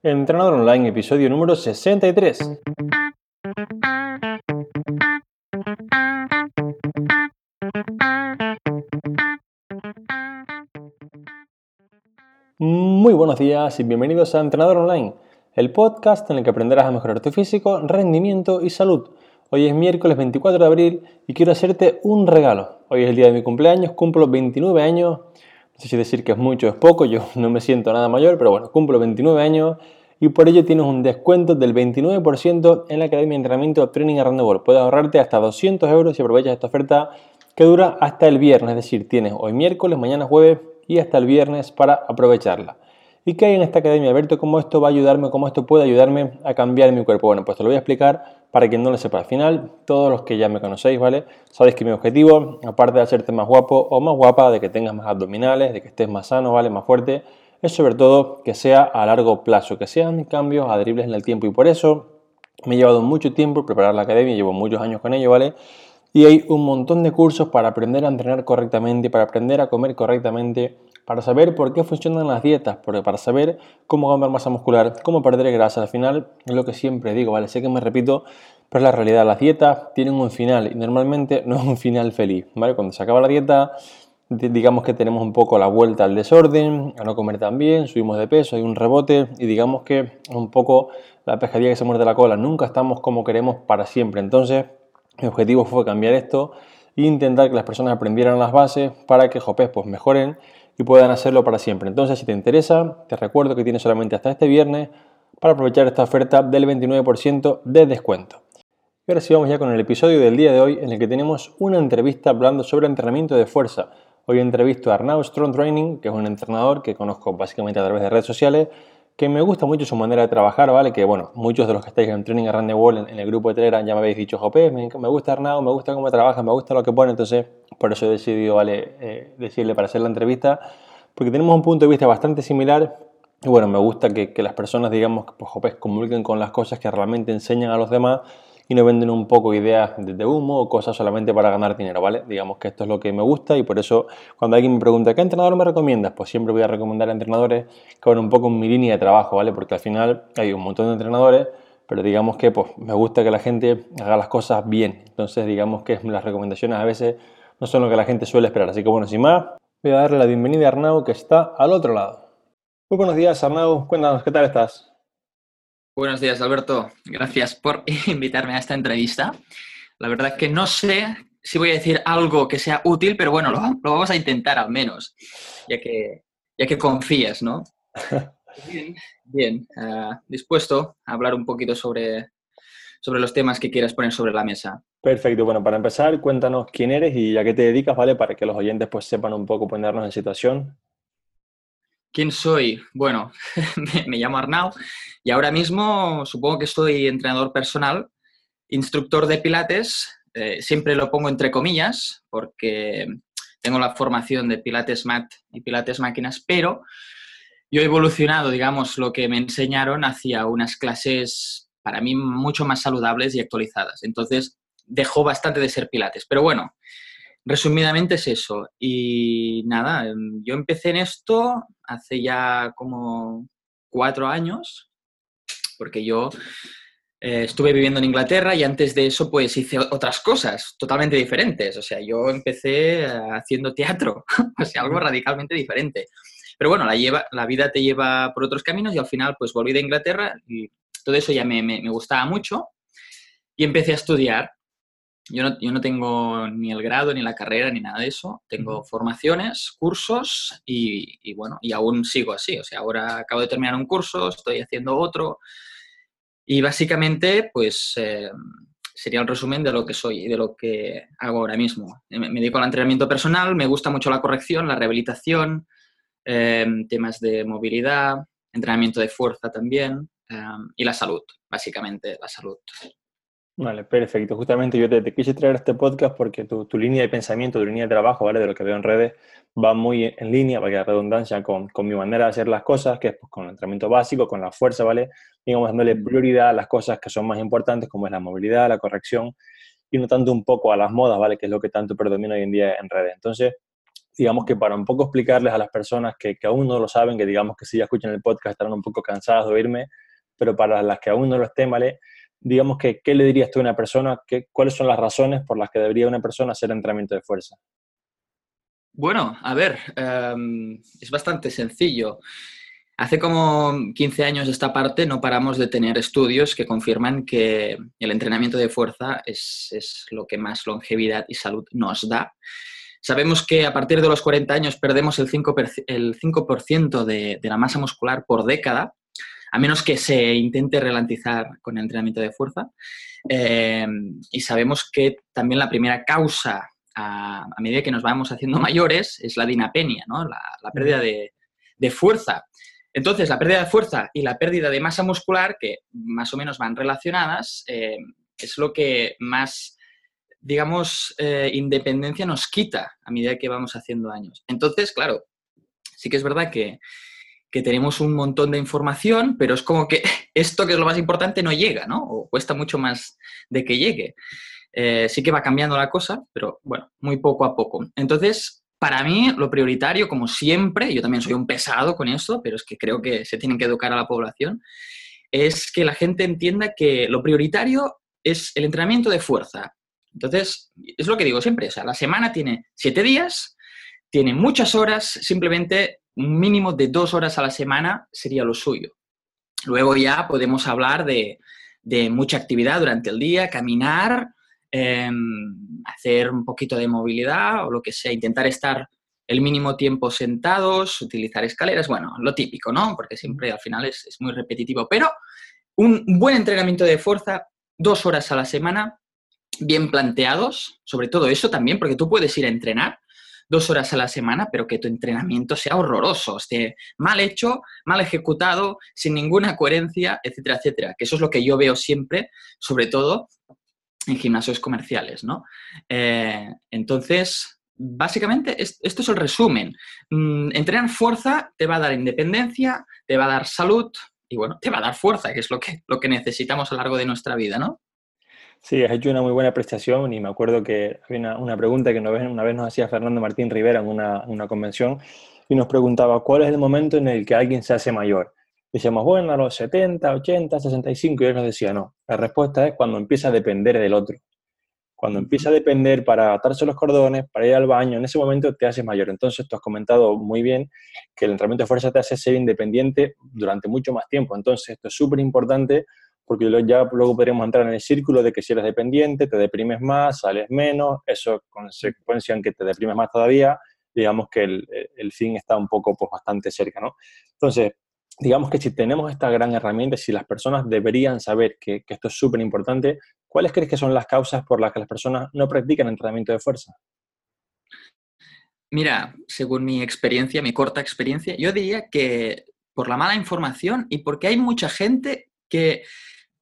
Entrenador Online, episodio número 63. Muy buenos días y bienvenidos a Entrenador Online, el podcast en el que aprenderás a mejorar tu físico, rendimiento y salud. Hoy es miércoles 24 de abril y quiero hacerte un regalo. Hoy es el día de mi cumpleaños, cumplo 29 años. Sé si decir que es mucho es poco, yo no me siento nada mayor, pero bueno, cumplo 29 años y por ello tienes un descuento del 29% en la Academia de Entrenamiento Training World. Puedes ahorrarte hasta 200 euros si aprovechas esta oferta que dura hasta el viernes, es decir, tienes hoy miércoles, mañana jueves y hasta el viernes para aprovecharla. ¿Y qué hay en esta academia, Alberto? ¿Cómo esto va a ayudarme? ¿Cómo esto puede ayudarme a cambiar mi cuerpo? Bueno, pues te lo voy a explicar para quien no lo sepa. Al final, todos los que ya me conocéis, ¿vale? Sabéis que mi objetivo, aparte de hacerte más guapo o más guapa, de que tengas más abdominales, de que estés más sano, ¿vale? Más fuerte, es sobre todo que sea a largo plazo, que sean cambios adheribles en el tiempo. Y por eso me he llevado mucho tiempo preparar la academia, llevo muchos años con ello, ¿vale? Y hay un montón de cursos para aprender a entrenar correctamente, para aprender a comer correctamente, para saber por qué funcionan las dietas, para saber cómo ganar masa muscular, cómo perder grasa. Al final es lo que siempre digo, ¿vale? Sé que me repito, pero es la realidad. Las dietas tienen un final y normalmente no es un final feliz, ¿vale? Cuando se acaba la dieta digamos que tenemos un poco la vuelta al desorden, a no comer tan bien, subimos de peso, hay un rebote y digamos que un poco la pescadilla que se muerde la cola, nunca estamos como queremos para siempre. Entonces, mi objetivo fue cambiar esto e intentar que las personas aprendieran las bases para que Jopes pues mejoren y puedan hacerlo para siempre. Entonces, si te interesa, te recuerdo que tienes solamente hasta este viernes para aprovechar esta oferta del 29% de descuento. Y ahora sí vamos ya con el episodio del día de hoy en el que tenemos una entrevista hablando sobre entrenamiento de fuerza Hoy entrevisto a Arnau Strong Training, que es un entrenador que conozco básicamente a través de redes sociales, que me gusta mucho su manera de trabajar, ¿vale? Que bueno, muchos de los que estáis en Training Around the World en, el grupo de Telegram ya me habéis dicho, Jope, me, gusta Arnau, me gusta cómo trabaja, me gusta lo que pone, entonces por eso he decidido, ¿vale? Eh, decirle para hacer la entrevista, porque tenemos un punto de vista bastante similar y bueno, me gusta que, las personas, digamos, pues, Jope, comulguen con las cosas que realmente enseñan a los demás y no venden un poco ideas de humo o cosas solamente para ganar dinero, ¿vale? Digamos que esto es lo que me gusta y por eso cuando alguien me pregunta ¿qué entrenador me recomiendas? Pues siempre voy a recomendar a entrenadores que van un poco en mi línea de trabajo, ¿vale? Porque al final hay un montón de entrenadores, pero digamos que pues me gusta que la gente haga las cosas bien. Entonces digamos que las recomendaciones a veces no son lo que la gente suele esperar. Así que bueno, sin más, voy a darle la bienvenida a Arnau que está al otro lado. Muy buenos días Arnau, cuéntanos, ¿qué tal estás? Buenos días, Alberto. Gracias por invitarme a esta entrevista. La verdad es que no sé si voy a decir algo que sea útil, pero bueno, lo, vamos a intentar al menos, ya que, ya que confías, ¿no? Bien, bien. Ah, dispuesto a hablar un poquito sobre, sobre los temas que quieras poner sobre la mesa. Perfecto. Bueno, para empezar, cuéntanos quién eres y a qué te dedicas, ¿vale? Para que los oyentes pues sepan un poco ponernos en situación. ¿Quién soy? Bueno, me llamo Arnau y ahora mismo supongo que soy entrenador personal, instructor de pilates, eh, siempre lo pongo entre comillas porque tengo la formación de pilates mat y pilates máquinas, pero yo he evolucionado, digamos, lo que me enseñaron hacia unas clases para mí mucho más saludables y actualizadas. Entonces, dejó bastante de ser pilates. Pero bueno, resumidamente es eso. Y nada, em, yo empecé en esto hace ya como cuatro años porque yo eh, estuve viviendo en Inglaterra y antes de eso pues hice otras cosas totalmente diferentes. O sea, yo empecé eh, haciendo teatro, o sea, algo radicalmente diferente. Pero bueno, la, lleva, la vida te lleva por otros caminos y al final pues volví de Inglaterra y todo eso ya me, me, gustaba mucho y empecé a estudiar. Yo no, yo no, tengo ni el grado, ni la carrera, ni nada de eso. Tengo formaciones, cursos y, y, bueno, y aún sigo así. O sea, ahora acabo de terminar un curso, estoy haciendo otro. Y básicamente, pues eh, sería un resumen de lo que soy y de lo que hago ahora mismo. Me, dedico al entrenamiento personal, me gusta mucho la corrección, la rehabilitación, em, temas de movilidad, entrenamiento de fuerza también em, y la salud, básicamente la salud. Vale, perfecto. Justamente yo te, quise traer este podcast porque tu, tu, línea de pensamiento, tu línea de trabajo, ¿vale? De lo que veo en redes, va muy en línea, para que la redundancia, con, con, mi manera de hacer las cosas, que es pues, con el entrenamiento básico, con la fuerza, ¿vale? Digamos, dándole prioridad a las cosas que son más importantes, como es la movilidad, la corrección, y no tanto un poco a las modas, ¿vale? Que es lo que tanto predomina hoy en día en redes. Entonces, digamos que para un poco explicarles a las personas que, que, aún no lo saben, que digamos que si ya escuchan el podcast estarán un poco cansadas de oírme, pero para las que aún no lo estén, ¿vale? Digamos que, ¿qué le dirías tú a una persona? Que, ¿Cuáles son las razones por las que debería una persona hacer entrenamiento de fuerza? Bueno, a ver, um, es bastante sencillo. Hace como 15 años de esta parte no paramos de tener estudios que confirman que el entrenamiento de fuerza es, es lo que más longevidad y salud nos da. Sabemos que a partir de los 40 años perdemos el 5%, el 5 de, de la masa muscular por década, a menos que se intente relantizar con el entrenamiento de fuerza. Eh, y sabemos que también la primera causa a, medida que nos vamos haciendo mayores es la dinapenia, ¿no? la, pérdida de, de fuerza. Entonces, la pérdida de fuerza y la pérdida de masa muscular, que más o menos van relacionadas, eh, es lo que más, digamos, eh, independencia nos quita a medida que vamos haciendo años. Entonces, claro, sí que es verdad que, que, tenemos un montón de información, pero es como que esto que es lo más importante no llega, ¿no? O cuesta mucho más de que llegue. Eh, sí que va cambiando la cosa, pero bueno, muy poco a poco. Entonces, para mí, lo prioritario, como siempre, yo también soy un pesado con esto, pero es que creo que se tienen que educar a la población, es que la gente entienda que lo prioritario es el entrenamiento de fuerza. Entonces, es lo que digo siempre, o sea, la semana tiene siete días, tiene muchas horas, simplemente un mínimo de dos horas a la semana sería lo suyo. Luego ya podemos hablar de, de mucha actividad durante el día, caminar, eh, hacer un poquito de movilidad o lo que sea, intentar estar el mínimo tiempo sentados, utilizar escaleras, bueno, lo típico, ¿no? Porque siempre al final es, es muy repetitivo, pero un buen entrenamiento de fuerza, dos horas a la semana, bien planteados, sobre todo eso también, porque tú puedes ir a entrenar dos horas a la semana, pero que tu entrenamiento sea horroroso, esté mal hecho, mal ejecutado, sin ninguna coherencia, etcétera, etcétera. Que eso es lo que yo veo siempre, sobre todo en gimnasios comerciales, ¿no? Eh, entonces, básicamente, es, esto es el resumen. Mm, entrenar fuerza te va a dar independencia, te va a dar salud y, bueno, te va a dar fuerza, que es lo que, lo que necesitamos a lo largo de nuestra vida, ¿no? Sí, has hecho una muy buena prestación y me acuerdo que había una, una pregunta que una vez, una vez, nos hacía Fernando Martín Rivera en una, una convención y nos preguntaba cuál es el momento en el que alguien se hace mayor. Decíamos, bueno, a los 70, 80, 65, y él nos decía, no, la respuesta es cuando empieza a depender del otro. Cuando empieza a depender para atarse los cordones, para ir al baño, en ese momento te haces mayor. Entonces, tú has comentado muy bien que el entrenamiento de fuerza te hace ser independiente durante mucho más tiempo. Entonces, esto es súper importante porque ya luego podríamos entrar en el círculo de que si eres dependiente, te deprimes más, sales menos, eso consecuencia en que te deprimes más todavía, digamos que el, el fin está un poco, pues, bastante cerca, ¿no? Entonces, digamos que si tenemos esta gran herramienta, si las personas deberían saber que, que esto es súper importante, ¿cuáles crees que son las causas por las que las personas no practican entrenamiento de fuerza? Mira, según mi experiencia, mi corta experiencia, yo diría que por la mala información y porque hay mucha gente que,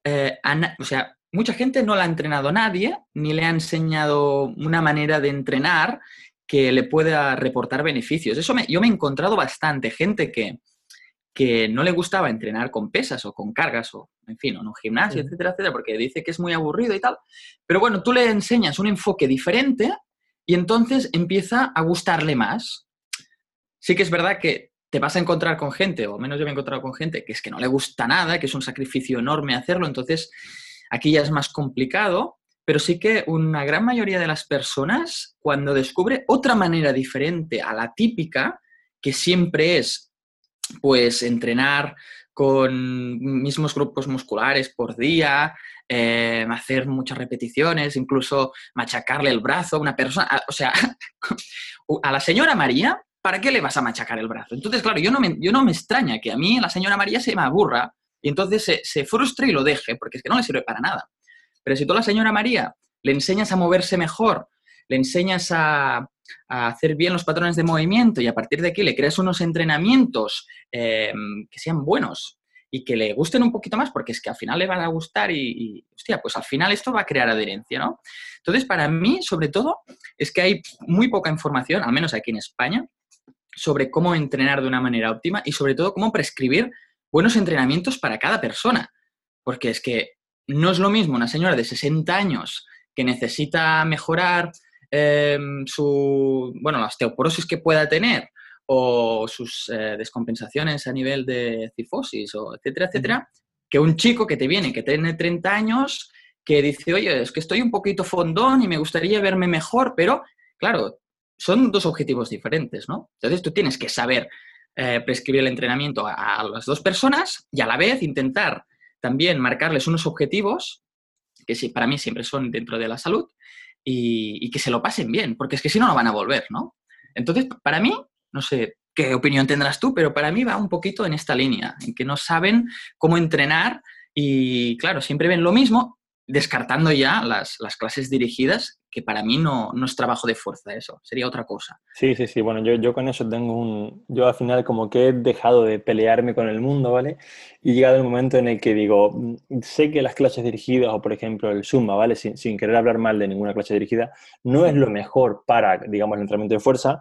eh, o sea, mucha gente no la ha entrenado nadie, ni le ha enseñado una manera de entrenar que le pueda reportar beneficios. Eso me, yo me he encontrado bastante gente que, que no le gustaba entrenar con pesas o con cargas o, en fin, o en un gimnasio, sí. etcétera, etcétera, porque dice que es muy aburrido y tal. Pero bueno, tú le enseñas un enfoque diferente y entonces empieza a gustarle más. Sí que es verdad que te vas a encontrar con gente, o al menos yo me he encontrado con gente, que es que no le gusta nada, que es un sacrificio enorme hacerlo, entonces aquí ya es más complicado, pero sí que una gran mayoría de las personas, cuando descubre otra manera diferente a la típica, que siempre es pues entrenar con mismos grupos musculares por día, eh, hacer muchas repeticiones, incluso machacarle el brazo a una persona. O sea, a la señora María, ¿para qué le vas a machacar el brazo? Entonces, claro, yo no me, yo no me extraña que a mí la señora María se me aburra y entonces se, se frustre y lo deje, porque es que no le sirve para nada. Pero si tú a la señora María le enseñas a moverse mejor, le enseñas a, hacer bien los patrones de movimiento y a partir de aquí le creas unos entrenamientos eh, que sean buenos y que le gusten un poquito más, porque es que al final le van a gustar y, y, hostia, pues al final esto va a crear adherencia, ¿no? Entonces, para mí, sobre todo, es que hay muy poca información, al menos aquí en España, sobre cómo entrenar de una manera óptima y sobre todo cómo prescribir buenos entrenamientos para cada persona. Porque es que no es lo mismo una señora de 60 años que necesita mejorar em, su, bueno, la osteoporosis que pueda tener o sus eh, descompensaciones a nivel de cifosis, o etcétera, etcétera, que un chico que te viene, que tiene 30 años, que dice, oye, es que estoy un poquito fondón y me gustaría verme mejor, pero claro, son dos objetivos diferentes, ¿no? Entonces tú tienes que saber eh, prescribir el entrenamiento a, las dos personas y a la vez intentar también marcarles unos objetivos que sí, para mí siempre son dentro de la salud y, y que se lo pasen bien, porque es que si no, no van a volver, ¿no? Entonces, para mí, no sé qué opinión tendrás tú, pero para mí va un poquito en esta línea, en que no saben cómo entrenar y, claro, siempre ven lo mismo, descartando ya las, clases dirigidas, que para mí no, no, es trabajo de fuerza eso, sería otra cosa. Sí, sí, sí, bueno, yo, yo con eso tengo un... Yo al final como que he dejado de pelearme con el mundo, ¿vale? Y llegado el momento en el que digo, mm, sé que las clases dirigidas o por ejemplo el Zumba, ¿vale? Sin, sin querer hablar mal de ninguna clase dirigida, no es lo mejor para, digamos, el entrenamiento de fuerza,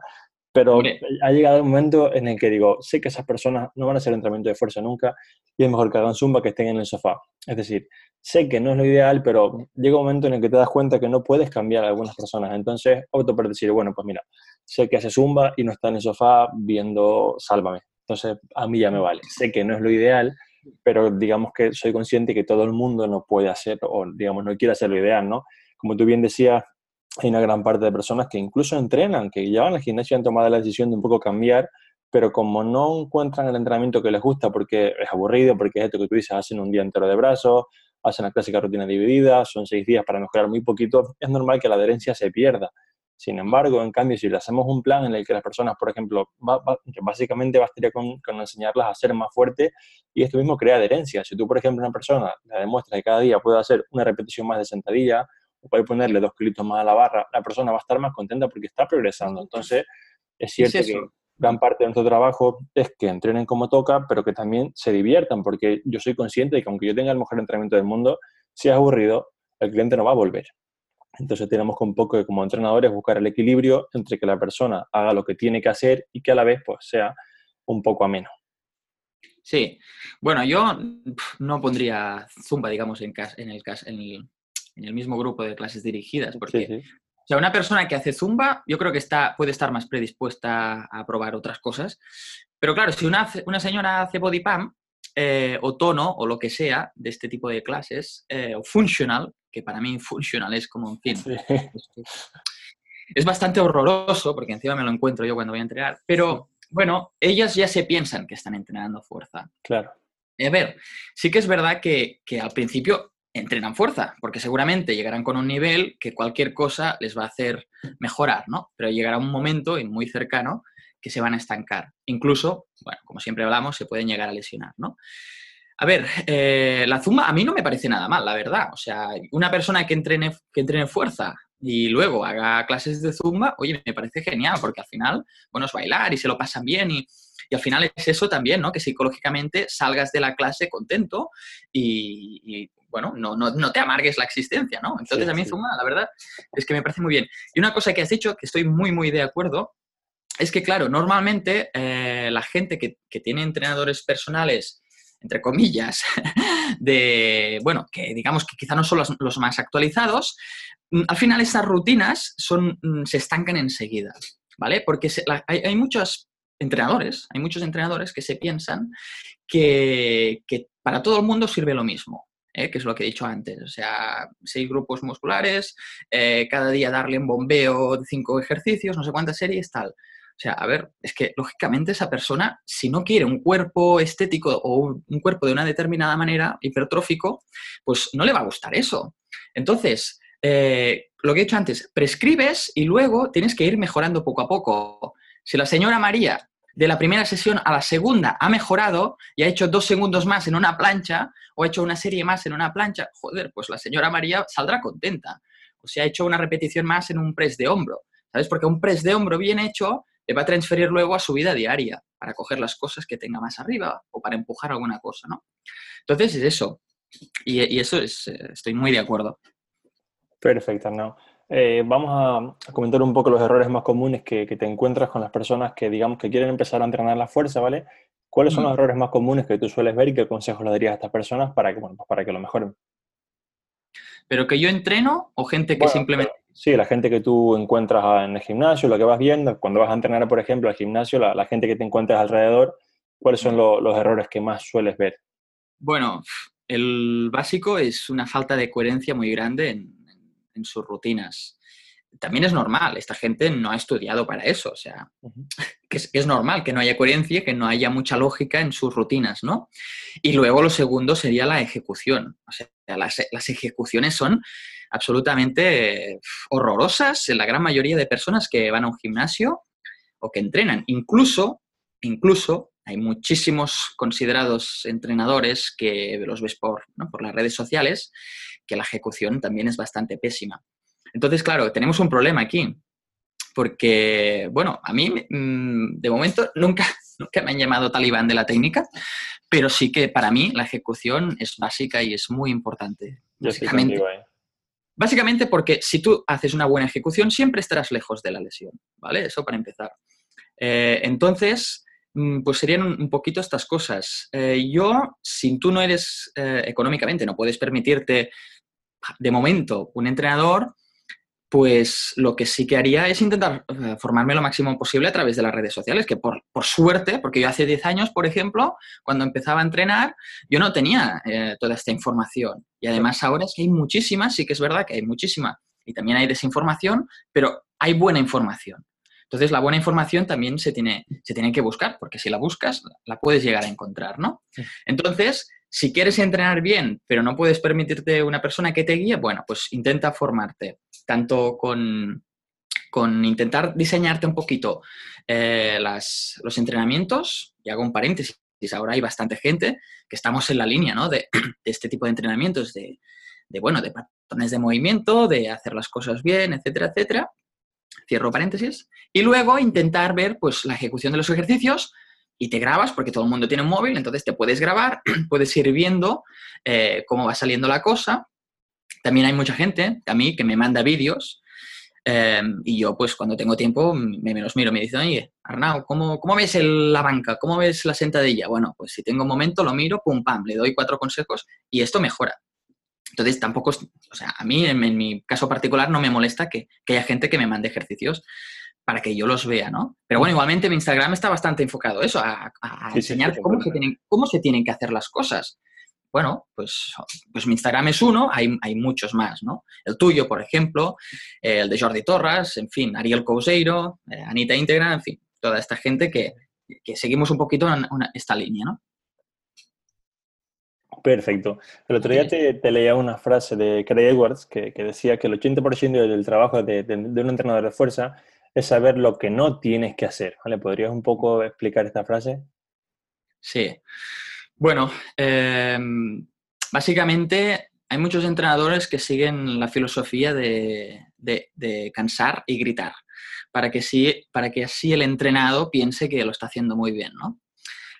pero ha llegado un momento en el que digo, sé que esas personas no van a hacer entrenamiento de fuerza nunca y es mejor que hagan zumba que estén en el sofá. Es decir, sé que no es lo ideal, pero llega un momento en el que te das cuenta que no puedes cambiar a algunas personas. Entonces opto por decir, bueno, pues mira, sé que hace zumba y no está en el sofá viendo Sálvame. Entonces a mí ya me vale. Sé que no es lo ideal, pero digamos que soy consciente que todo el mundo no puede hacer o digamos no quiere hacer lo ideal, ¿no? Como tú bien decías, hay una gran parte de personas que incluso entrenan, que llevan al gimnasio y han tomado la decisión de un poco cambiar, pero como no encuentran el entrenamiento que les gusta porque es aburrido, porque es esto que tú dices, hacen un día entero de brazos, hacen la clásica rutina dividida, son seis días para mejorar muy poquito, es normal que la adherencia se pierda. Sin embargo, en cambio, si le hacemos un plan en el que las personas, por ejemplo, básicamente bastaría con, con, enseñarlas a ser más fuertes y esto mismo crea adherencia. Si tú, por ejemplo, una persona le demuestras que cada día puede hacer una repetición más de sentadilla puede ponerle dos kilitos más a la barra, la persona va a estar más contenta porque está progresando. Entonces, es cierto que gran parte de nuestro trabajo es que entrenen como toca, pero que también se diviertan, porque yo soy consciente de que aunque yo tenga el mejor entrenamiento del mundo, si es aburrido, el cliente no va a volver. Entonces tenemos que un poco como entrenadores buscar el equilibrio entre que la persona haga lo que tiene que hacer y que a la vez pues sea un poco ameno. Sí, bueno, yo no pondría Zumba, digamos, en, en, el, en, el, en el mismo grupo de clases dirigidas, porque O sea, una persona que hace zumba, yo creo que está, puede estar más predispuesta a probar otras cosas. Pero claro, si una, una señora hace body pump eh, o tono o lo que sea de este tipo de clases, eh, o funcional, que para mí funcional es como, un fin, es bastante horroroso, porque encima me lo encuentro yo cuando voy a entrenar, pero bueno, ellas ya se piensan que están entrenando fuerza. Claro. A ver, sí que es verdad que, que al principio entrenan fuerza, porque seguramente llegarán con un nivel que cualquier cosa les va a hacer mejorar, ¿no? Pero llegará un momento, y muy cercano, que se van a estancar. Incluso, bueno, como siempre hablamos, se pueden llegar a lesionar, ¿no? A ver, eh, la zumba a mí no me parece nada mal, la verdad. O sea, una persona que entrene, que entrene fuerza y luego haga clases de zumba, oye, me parece genial, porque al final, bueno, es bailar y se lo pasan bien y, y al final es eso también, ¿no? Que psicológicamente salgas de la clase contento y, bueno, no, no, no, te amargues la existencia, ¿no? Entonces a mí Zumba, la verdad, es que me parece muy bien. Y una cosa que has dicho, que estoy muy, muy de acuerdo, es que, claro, normalmente eh, la gente que, que, tiene entrenadores personales, entre comillas, de, bueno, que digamos que quizá no son los, más actualizados, mm, al final esas rutinas son, mm, se estancan enseguida, ¿vale? Porque hay, hay muchos entrenadores, hay muchos entrenadores que se piensan que, que para todo el mundo sirve lo mismo. ¿eh? que es lo que he dicho antes. O sea, seis grupos musculares, eh, cada día darle un bombeo cinco ejercicios, no sé cuántas series, tal. O sea, a ver, es que lógicamente esa persona, si no quiere un cuerpo estético o un cuerpo de una determinada manera, hipertrófico, pues no le va a gustar eso. Entonces, eh, lo que he dicho antes, prescribes y luego tienes que ir mejorando poco a poco. Si la señora María de la primera sesión a la segunda ha mejorado y ha hecho dos segundos más en una plancha o ha hecho una serie más en una plancha, joder, pues la señora María saldrá contenta. O si ha hecho una repetición más en un press de hombro, ¿sabes? Porque un press de hombro bien hecho le va a transferir luego a su vida diaria para coger las cosas que tenga más arriba o para empujar alguna cosa, ¿no? Entonces es eso. Y, eso es, eh, estoy muy de acuerdo. Perfecto, no. Eh, vamos a, comentar un poco los errores más comunes que, te encuentras con las personas que, digamos, que quieren empezar a entrenar la fuerza, ¿vale? ¿Cuáles son los errores más comunes que tú sueles ver y qué consejos le darías a estas personas para que, bueno, pues para que lo mejoren? ¿Pero que yo entreno o gente que simplemente Sí, la gente que tú encuentras en el gimnasio, lo que vas viendo, cuando vas a entrenar, por ejemplo, al gimnasio, la, gente que te encuentras alrededor, ¿cuáles son los errores que más sueles ver? Bueno, el básico es una falta de coherencia muy grande en sus rutinas también es normal, esta gente no ha estudiado para eso, o sea, que es, normal que no haya coherencia, que no haya mucha lógica en sus rutinas, ¿no? Y luego lo segundo sería la ejecución, o sea, las, las ejecuciones son absolutamente horrorosas en la gran mayoría de personas que van a un gimnasio o que entrenan. Incluso, incluso hay muchísimos considerados entrenadores que los ves por, por las redes sociales, que la ejecución también es bastante pésima. Entonces, claro, tenemos un problema aquí, porque, bueno, a mí mm, de momento nunca, nunca me han llamado talibán de la técnica, pero sí que para mí la ejecución es básica y es muy importante. Básicamente, básicamente porque si tú haces una buena ejecución, siempre estarás lejos de la lesión, ¿vale? Eso para empezar. Eh, entonces, mm, pues serían un, poquito estas cosas. Eh, yo, si tú no eres eh, económicamente, no puedes permitirte de momento un entrenador, pues lo que sí que haría es intentar formarme lo máximo posible a través de las redes sociales, que por, suerte, porque yo hace 10 años, por ejemplo, cuando empezaba a entrenar, yo no tenía eh, toda esta información. Y además ahora es que hay muchísimas, sí que es verdad que hay muchísima, y también hay desinformación, pero hay buena información. Entonces, la buena información también se tiene, se tiene que buscar, porque si la buscas, la puedes llegar a encontrar, ¿no? Entonces, si quieres entrenar bien, pero no puedes permitirte una persona que te guíe, bueno, pues intenta formarte, tanto con, con intentar diseñarte un poquito eh, los entrenamientos, y hago un paréntesis, ahora hay bastante gente que estamos en la línea ¿no? de, este tipo de entrenamientos, de, de, bueno, de patrones de movimiento, de hacer las cosas bien, etcétera, etcétera. Cierro paréntesis. Y luego intentar ver pues, la ejecución de los ejercicios y te grabas, porque todo el mundo tiene un móvil, entonces te puedes grabar, puedes ir viendo eh, cómo va saliendo la cosa. También hay mucha gente, a mí, que me manda vídeos em, y yo, pues, cuando tengo tiempo, me, los miro, me dicen, oye, Arnau, ¿cómo, cómo ves la banca? ¿Cómo ves la sentadilla? Bueno, pues si tengo un momento, lo miro, pum, pam, le doy cuatro consejos y esto mejora. Entonces, tampoco, o sea, a mí, en, mi caso particular, no me molesta que, que haya gente que me mande ejercicios para que yo los vea, ¿no? Pero bueno, igualmente mi Instagram está bastante enfocado a eso, a, enseñar cómo, se tienen, cómo se tienen que hacer las cosas. Bueno, pues, pues mi Instagram es uno, hay, hay muchos más, ¿no? El tuyo, por ejemplo, el de Jordi Torres, en fin, Ariel Couseiro, eh, Anita Integra, en fin, toda esta gente que, que seguimos un poquito en esta línea, ¿no? Perfecto. El otro día te, leía una frase de Craig Edwards que, que decía que el 80% del trabajo de, de, de, un entrenador de fuerza es saber lo que no tienes que hacer. ¿vale? ¿Podrías un poco explicar esta frase? Sí. Bueno, em, básicamente hay muchos entrenadores que siguen la filosofía de, cansar y gritar, para que, sí, para que así el entrenado piense que lo está haciendo muy bien, ¿no?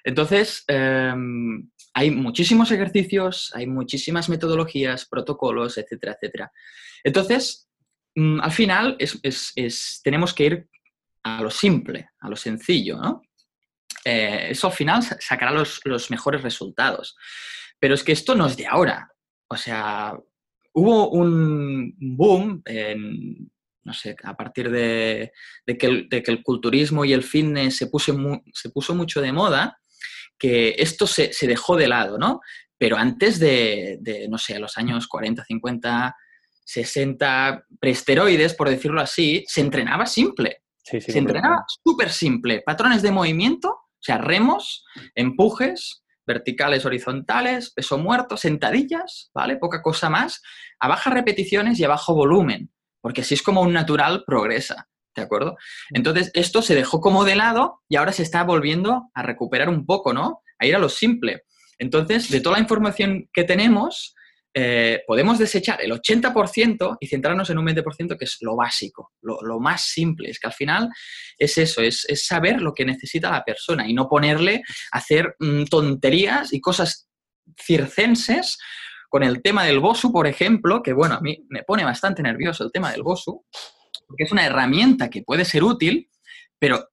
Entonces, em, hay muchísimos ejercicios, hay muchísimas metodologías, protocolos, etcétera, etcétera. Entonces, Mm, al final tenemos que ir a lo simple, a lo sencillo, ¿no? Eh, eso al final sacará los, mejores resultados. Pero es que esto no es de ahora. O sea, hubo un boom no sé, a partir de, que el, culturismo y el fitness se, puso, se puso mucho de moda, que esto se, dejó de lado, ¿no? Pero antes de, de, no sé, los años 40, 50, 60 preesteroides, por decirlo así, se entrenaba simple. se entrenaba súper simple. Patrones de movimiento, sea, remos, empujes, verticales, horizontales, peso muerto, sentadillas, ¿vale? Poca cosa más, a bajas repeticiones y a bajo volumen, porque así es como un natural progresa, ¿de acuerdo? Entonces, esto se dejó como de lado y ahora se está volviendo a recuperar un poco, ¿no? A ir a lo simple. Entonces, de toda la información que tenemos, eh, podemos desechar el 80% y centrarnos en un 20% que es lo básico, lo, más simple. Es que al final es eso, es, saber lo que necesita la persona y no ponerle a hacer mm, tonterías y cosas circenses con el tema del BOSU, por ejemplo, que bueno, a mí me pone bastante nervioso el tema del BOSU, porque es una herramienta que puede ser útil, pero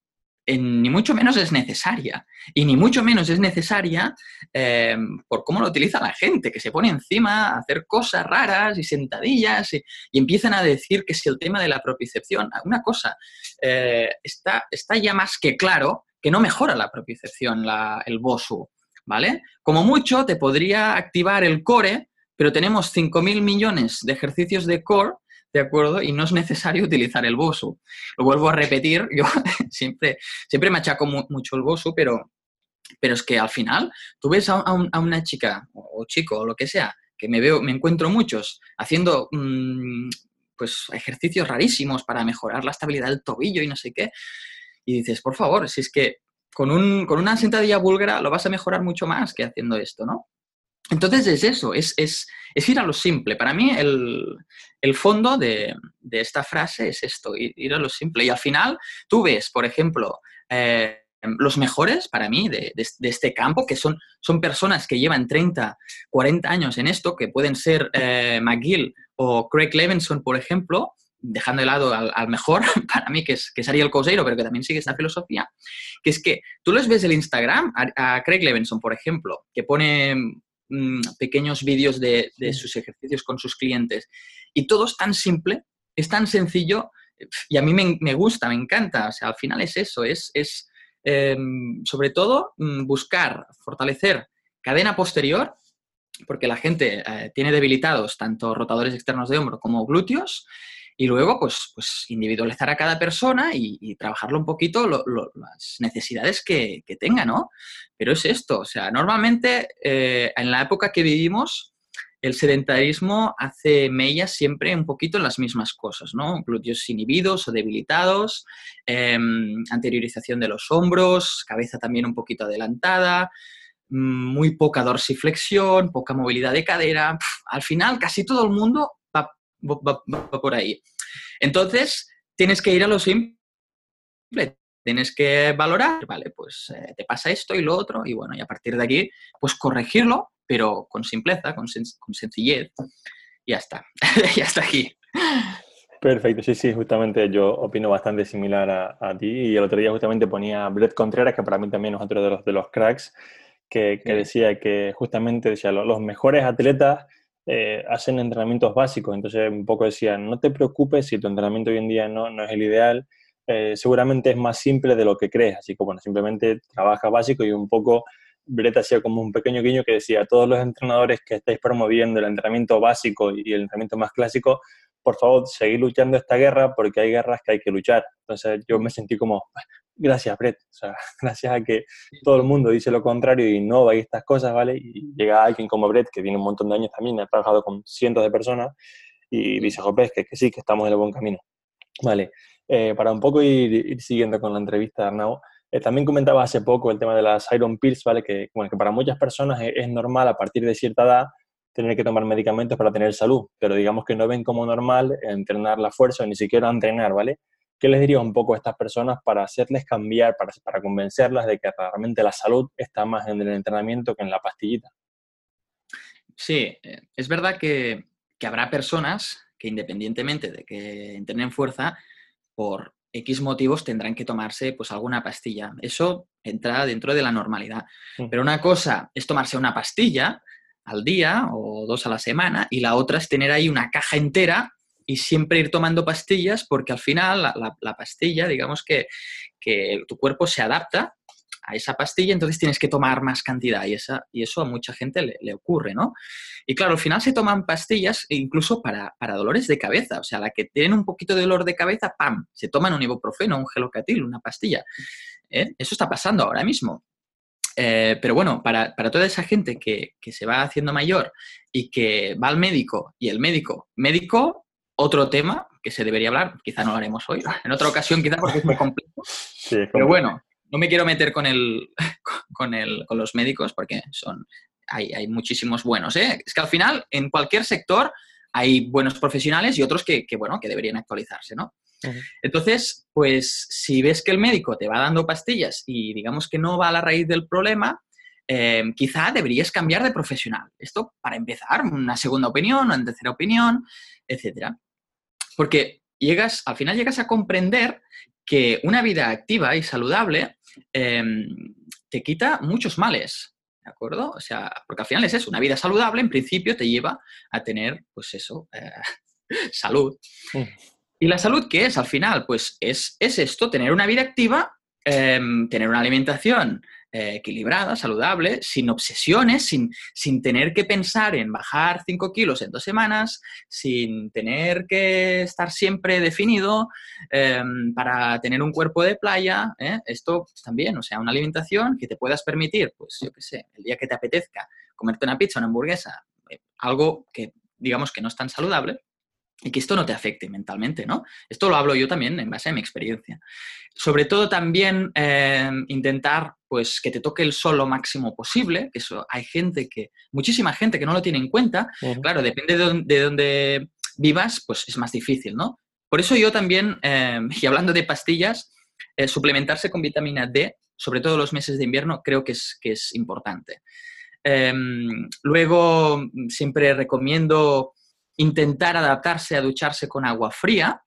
ni mucho menos es necesaria. Y ni mucho menos es necesaria eh, por cómo lo utiliza la gente, que se pone encima a hacer cosas raras y sentadillas y, empiezan a decir que si el tema de la propiocepción, una cosa, eh, está, está ya más que claro que no mejora la propiocepción, el BOSU, ¿vale? Como mucho te podría activar el core, pero tenemos 5.000 millones de ejercicios de core ¿de acuerdo? Y no es necesario utilizar el BOSU. Lo vuelvo a repetir, yo siempre, siempre machaco mucho el BOSU, pero, pero es que al final tú ves a, una chica o chico o lo que sea, que me veo, me encuentro muchos haciendo mm, pues ejercicios rarísimos para mejorar la estabilidad del tobillo y no sé qué, y dices, por favor, si es que con, un, con una sentadilla búlgara lo vas a mejorar mucho más que haciendo esto, ¿no? Entonces es eso, es, ir a lo simple. Para mí el, fondo de, esta frase es esto, ir, a lo simple. Y al final tú ves, por ejemplo, eh, los mejores para mí de, este campo, que son, son personas que llevan 30, 40 años en esto, que pueden ser eh, McGill o Craig Levinson, por ejemplo, dejando de lado al, mejor, para mí, que es, que es Ariel Couseiro, pero que también sigue esta filosofía, que es que tú les ves el Instagram, a, a Craig Levinson, por ejemplo, que pone Mm, pequeños vídeos de, sus ejercicios con sus clientes. Y todo es tan simple, es tan sencillo y a mí me, gusta, me encanta. O sea, al final es eso, es, es em, sobre todo mm, buscar, fortalecer cadena posterior, porque la gente eh, tiene debilitados tanto rotadores externos de hombro como glúteos, y luego, pues, pues individualizar a cada persona y, trabajarlo un poquito las necesidades que, tenga, ¿no? Pero es esto, o sea, normalmente eh, en la época que vivimos, el sedentarismo hace mellas siempre un poquito en las mismas cosas, ¿no? Glúteos inhibidos o debilitados, em, anteriorización de los hombros, cabeza también un poquito adelantada, mm, muy poca dorsiflexión, poca movilidad de cadera. al final, casi todo el mundo va, por ahí. Entonces, tienes que ir a lo simple. Tienes que valorar, vale, pues eh, te pasa esto y lo otro, y bueno, y a partir de aquí, pues corregirlo, pero con simpleza, con, sencillez, y ya está, ya está aquí. Perfecto, sí, sí, justamente yo opino bastante similar a, ti y el otro día justamente ponía Brett Contreras, que para mí también es otro de los, de los cracks, que, que decía que justamente decía, los mejores atletas eh, hacen entrenamientos básicos. Entonces, un poco decían, no te preocupes si tu entrenamiento hoy en día no, no es el ideal, eh, seguramente es más simple de lo que crees. Así que, bueno, simplemente trabaja básico y un poco, Brett hacía como un pequeño guiño que decía, todos los entrenadores que estáis promoviendo el entrenamiento básico y el entrenamiento más clásico, por favor, seguid luchando esta guerra porque hay guerras que hay que luchar. Entonces, yo me sentí como, gracias, Brett. O sea, gracias a que todo el mundo dice lo contrario y no va estas cosas, ¿vale? Y llega alguien como Brett, que tiene un montón de años también, ha trabajado con cientos de personas, y dice, Jopé, que, que sí, que estamos en el buen camino. Vale, eh, para un poco ir, siguiendo con la entrevista, Arnau, eh, también comentaba hace poco el tema de las Iron Pills, ¿vale? Que, bueno, que para muchas personas es, normal a partir de cierta edad tener que tomar medicamentos para tener salud, pero digamos que no ven como normal entrenar la fuerza o ni siquiera entrenar, ¿vale? ¿Qué les diría un poco a estas personas para hacerles cambiar, para, para convencerlas de que realmente la salud está más en el entrenamiento que en la pastillita? Sí, eh, es verdad que, habrá personas que independientemente de que entrenen fuerza, por X motivos tendrán que tomarse pues alguna pastilla. Eso entra dentro de la normalidad. Mm. Pero una cosa es tomarse una pastilla al día o dos a la semana y la otra es tener ahí una caja entera y siempre ir tomando pastillas porque al final la, pastilla, digamos que, tu cuerpo se adapta a esa pastilla, entonces tienes que tomar más cantidad y, esa, y eso a mucha gente le, ocurre, ¿no? Y claro, al final se toman pastillas incluso para, dolores de cabeza, o sea, la que tienen un poquito de dolor de cabeza, ¡pam!, se toman un ibuprofeno, un gelocatil, una pastilla. ¿eh? Eso está pasando ahora mismo. Eh, pero bueno, para, toda esa gente que, que, se va haciendo mayor y que va al médico y el médico, médico otro tema que se debería hablar, quizá no lo haremos hoy, en otra ocasión quizá porque es muy complejo. Pero bueno, no me quiero meter con, el, con, el, con los médicos porque son, hay, hay muchísimos buenos. ¿eh? Es que al final, en cualquier sector, hay buenos profesionales y otros que, que bueno, que deberían actualizarse, ¿no? Entonces, pues si ves que el médico te va dando pastillas y digamos que no va a la raíz del problema, eh, quizá deberías cambiar de profesional. Esto para empezar, una segunda opinión, una tercera opinión, etcétera. Porque llegas, al final llegas a comprender que una vida activa y saludable em, te quita muchos males, ¿de acuerdo? O sea, porque al final es eso, una vida saludable en principio te lleva a tener, pues eso, eh, salud. Mm. ¿Y la salud qué es al final? Pues es, es esto, tener una vida activa, em, tener una alimentación eh, equilibrada, saludable, sin obsesiones, sin, sin, tener que pensar en bajar 5 kilos en dos semanas, sin tener que estar siempre definido em, para tener un cuerpo de playa. ¿eh? Esto también, o sea, una alimentación que te puedas permitir, pues yo qué sé, el día que te apetezca comerte una pizza, una hamburguesa, eh, algo que digamos que no es tan saludable, y que esto no te afecte mentalmente, ¿no? Esto lo hablo yo también en base a mi experiencia. Sobre todo también em, intentar, pues, que te toque el sol lo máximo posible, que eso hay gente que, muchísima gente que no lo tiene en cuenta. Claro, depende de, dónde vivas, pues es más difícil, ¿no? Por eso yo también, em, y hablando de pastillas, eh, suplementarse con vitamina D, sobre todo los meses de invierno, creo que es, que es importante. Em, luego, siempre recomiendo intentar adaptarse a ducharse con agua fría,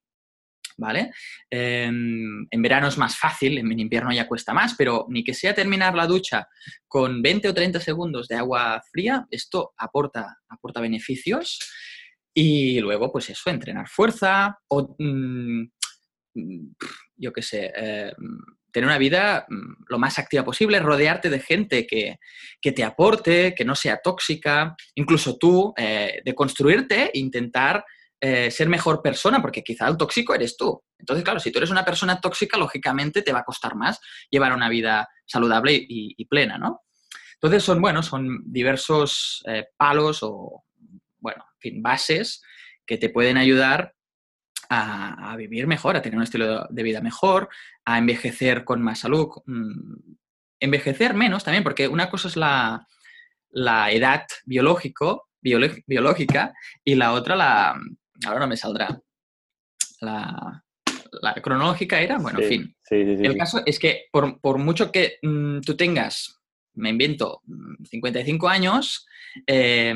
¿vale? Em, en verano es más fácil, en invierno ya cuesta más, pero ni que sea terminar la ducha con 20 o 30 segundos de agua fría, esto aporta, aporta beneficios. Y luego, pues eso, entrenar fuerza o, mm, yo qué sé, em, tener una vida mm, lo más activa posible, rodearte de gente que, te aporte, que no sea tóxica, incluso tú, eh, de construirte, intentar eh, ser mejor persona, porque quizá el tóxico eres tú. Entonces, claro, si tú eres una persona tóxica, lógicamente te va a costar más llevar una vida saludable y, plena, ¿no? Entonces, son, bueno, son diversos eh, palos o, bueno, en fin, bases que te pueden ayudar a, vivir mejor, a tener un estilo de vida mejor, a envejecer con más salud, mm, envejecer menos también, porque una cosa es la, edad biológico, biológica y la otra la... Ahora no me saldrá. La, cronológica era, bueno, en fin. el caso es que por, mucho que mm, tú tengas, me invento, 55 mm, años, eh,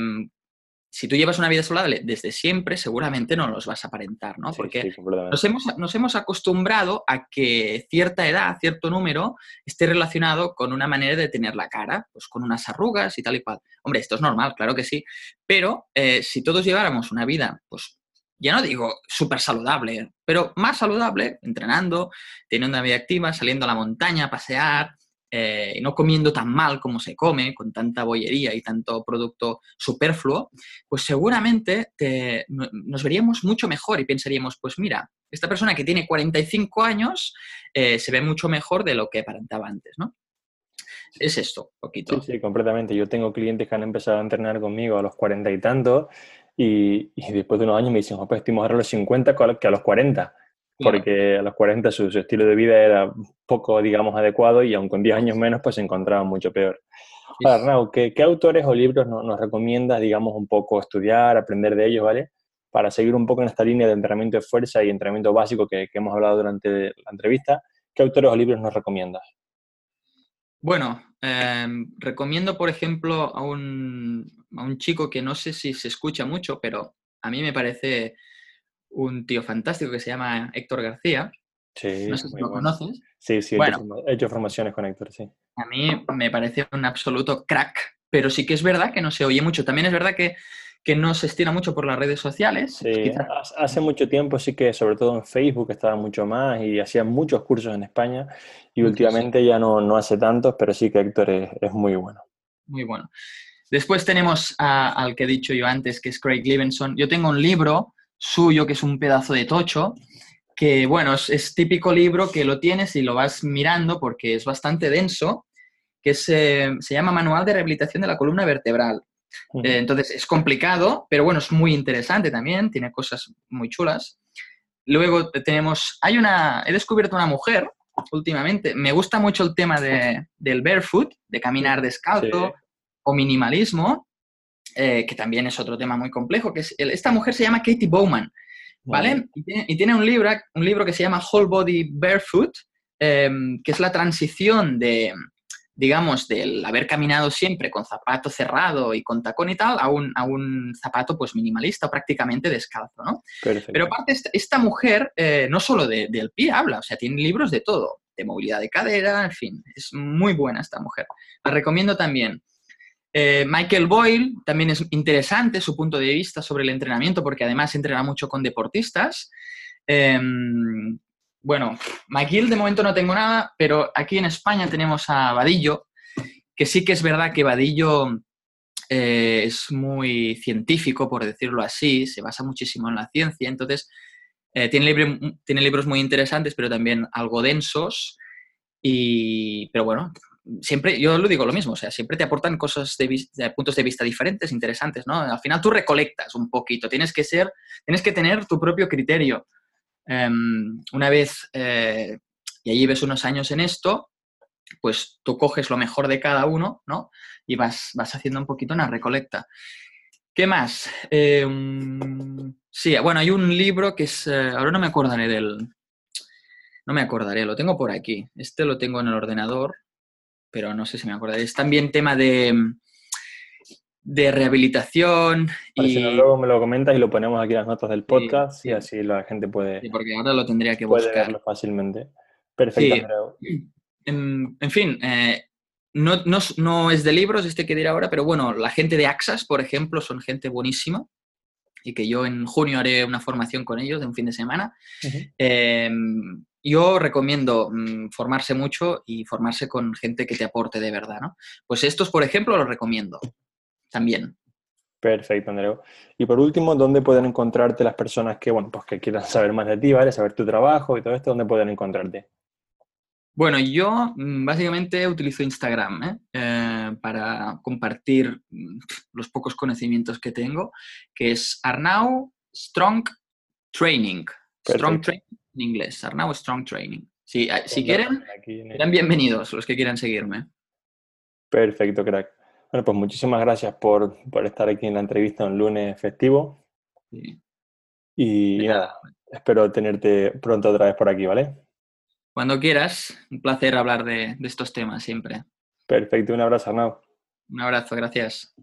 si tú llevas una vida saludable desde siempre, seguramente no los vas a aparentar, ¿no? Porque nos, hemos, nos hemos acostumbrado a que cierta edad, cierto número, esté relacionado con una manera de tener la cara, pues con unas arrugas y tal y cual. Hombre, esto es normal, claro que sí, pero eh, si todos lleváramos una vida, pues ya no digo súper saludable, pero más saludable, entrenando, teniendo una vida activa, saliendo a la montaña a pasear, eh, y no comiendo tan mal como se come, con tanta bollería y tanto producto superfluo, pues seguramente nos veríamos mucho mejor y pensaríamos, pues mira, esta persona que tiene 45 años eh, se ve mucho mejor de lo que aparentaba antes, ¿no? Es esto, poquito. Sí, sí, completamente. Yo tengo clientes que han empezado a entrenar conmigo a los 40 y tantos y, después de unos años me dicen, pues estoy mejor a los 50 que a los 40 porque a los 40 su, estilo de vida era poco, digamos, adecuado y aun con 10 años menos, pues se encontraba mucho peor. Arnau, ¿qué, autores o libros nos, recomiendas, digamos, un poco estudiar, aprender de ellos, ¿vale? Para seguir un poco en esta línea de entrenamiento de fuerza y entrenamiento básico que, hemos hablado durante la entrevista, ¿qué autores o libros nos recomiendas? Bueno, em, recomiendo, por ejemplo, a un, a un chico que no sé si se escucha mucho, pero a mí me parece un tío fantástico que se llama Héctor García. Sí, no sé si lo conoces. Sí, sí, bueno, he hecho formaciones con Héctor, sí. A mí me parece un absoluto crack, pero sí que es verdad que no se oye mucho. También es verdad que, que no se estira mucho por las redes sociales. Sí, hace mucho tiempo sí que sobre todo en Facebook estaba mucho más y hacía muchos cursos en España y últimamente ya no, no, hace tantos, pero sí que Héctor es, es muy bueno. Muy bueno. Después tenemos al que he dicho yo antes, que es Craig Livenson. Yo tengo un libro suyo, que es un pedazo de tocho, que bueno, es, típico libro que lo tienes y lo vas mirando porque es bastante denso, que se llama Manual de Rehabilitación de la Columna Vertebral. Eh, entonces es complicado, pero bueno, es muy interesante también, tiene cosas muy chulas. Luego tenemos, hay una, he descubierto una mujer últimamente, me gusta mucho el tema de, del barefoot, de caminar descalzo o minimalismo, eh, que también es otro tema muy complejo, que es, esta mujer se llama Katie Bowman, ¿vale? Y, tiene, un, libro, un libro que se llama Whole Body Barefoot, em, que es la transición de, digamos, del haber caminado siempre con zapato cerrado y con tacón y tal, a un, a un zapato pues minimalista o prácticamente descalzo, ¿no? Pero aparte, esta, mujer eh, no solo del pie habla, o sea, tiene libros de todo, de movilidad de cadera, en fin, es muy buena esta mujer. La recomiendo también. Eh, Michael Boyle también es interesante su punto de vista sobre el entrenamiento, porque además entrena mucho con deportistas. Em, bueno, McGill de momento no tengo nada, pero aquí en España tenemos a Vadillo, que sí que es verdad que Vadillo eh, es muy científico, por decirlo así, se basa muchísimo en la ciencia, entonces eh, tiene, tiene, libros muy interesantes, pero también algo densos, y, pero bueno, siempre, yo lo digo lo mismo, o sea, siempre te aportan cosas de, puntos de vista diferentes, interesantes, ¿no? Al final tú recolectas un poquito, tienes que ser, tienes que tener tu propio criterio. Em, una vez, eh, y allí ves unos años en esto, pues tú coges lo mejor de cada uno, ¿no? Y vas, vas haciendo un poquito una recolecta. ¿Qué más? Em, sí, bueno, hay un libro que es, eh, ahora no me acordaré del, no me acordaré, lo tengo por aquí. Este lo tengo en el ordenador, pero no sé si me acordaré. Es también tema de, de rehabilitación. y... Si no, luego me lo comentas y lo ponemos aquí en las notas del podcast y así la gente puede. Sí, porque ahora lo tendría que puede buscar. Verlo fácilmente. Perfecto, en, en, fin, eh, no, no, no, es de libros este que diré ahora, pero bueno, la gente de AXAS, por ejemplo, son gente buenísima y que yo en junio haré una formación con ellos de un fin de semana. Em, yo recomiendo mm, formarse mucho y formarse con gente que te aporte de verdad, ¿no? Pues estos, por ejemplo, los recomiendo también. Perfecto, Andreu. Y por último, ¿dónde pueden encontrarte las personas que, bueno, pues que quieran saber más de ti, ¿vale? Saber tu trabajo y todo esto, ¿dónde pueden encontrarte? Bueno, yo mm, básicamente utilizo Instagram ¿eh? Eh, para compartir mm, los pocos conocimientos que tengo, que es Arnau Strong Training. Strong Training en inglés, Arnau Strong Training. Si, eh, si quieren, serán bienvenidos los que quieran seguirme. Perfecto, crack. Bueno, pues muchísimas gracias por, estar aquí en la entrevista un lunes festivo. Y nada, espero tenerte pronto otra vez por aquí, ¿vale? Cuando quieras, un placer hablar de, estos temas siempre. Perfecto, un abrazo, Arnau. Un abrazo, gracias.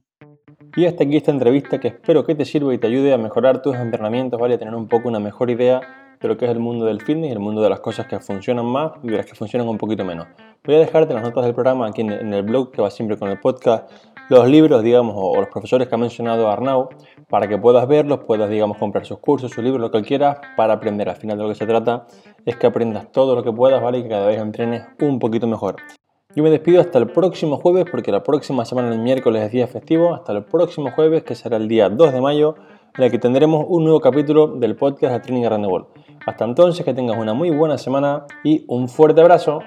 Y hasta aquí esta entrevista que espero que te sirva y te ayude a mejorar tus entrenamientos, ¿vale? A tener un poco una mejor idea de lo que es el mundo del fitness y el mundo de las cosas que funcionan más y de las que funcionan un poquito menos. Voy a dejarte las notas del programa aquí en el blog que va siempre con el podcast, los libros, digamos, o los profesores que ha mencionado Arnau, para que puedas verlos, puedas, digamos, comprar sus cursos, sus libros, lo que quieras, para aprender. Al final de lo que se trata es que aprendas todo lo que puedas, ¿vale? Y que cada vez entrenes un poquito mejor. Yo me despido hasta el próximo jueves, porque la próxima semana, el miércoles, es día festivo. Hasta el próximo jueves, que será el día 2 de mayo, en el que tendremos un nuevo capítulo del podcast de Training Around. Hasta entonces, que tengas una muy buena semana y un fuerte abrazo.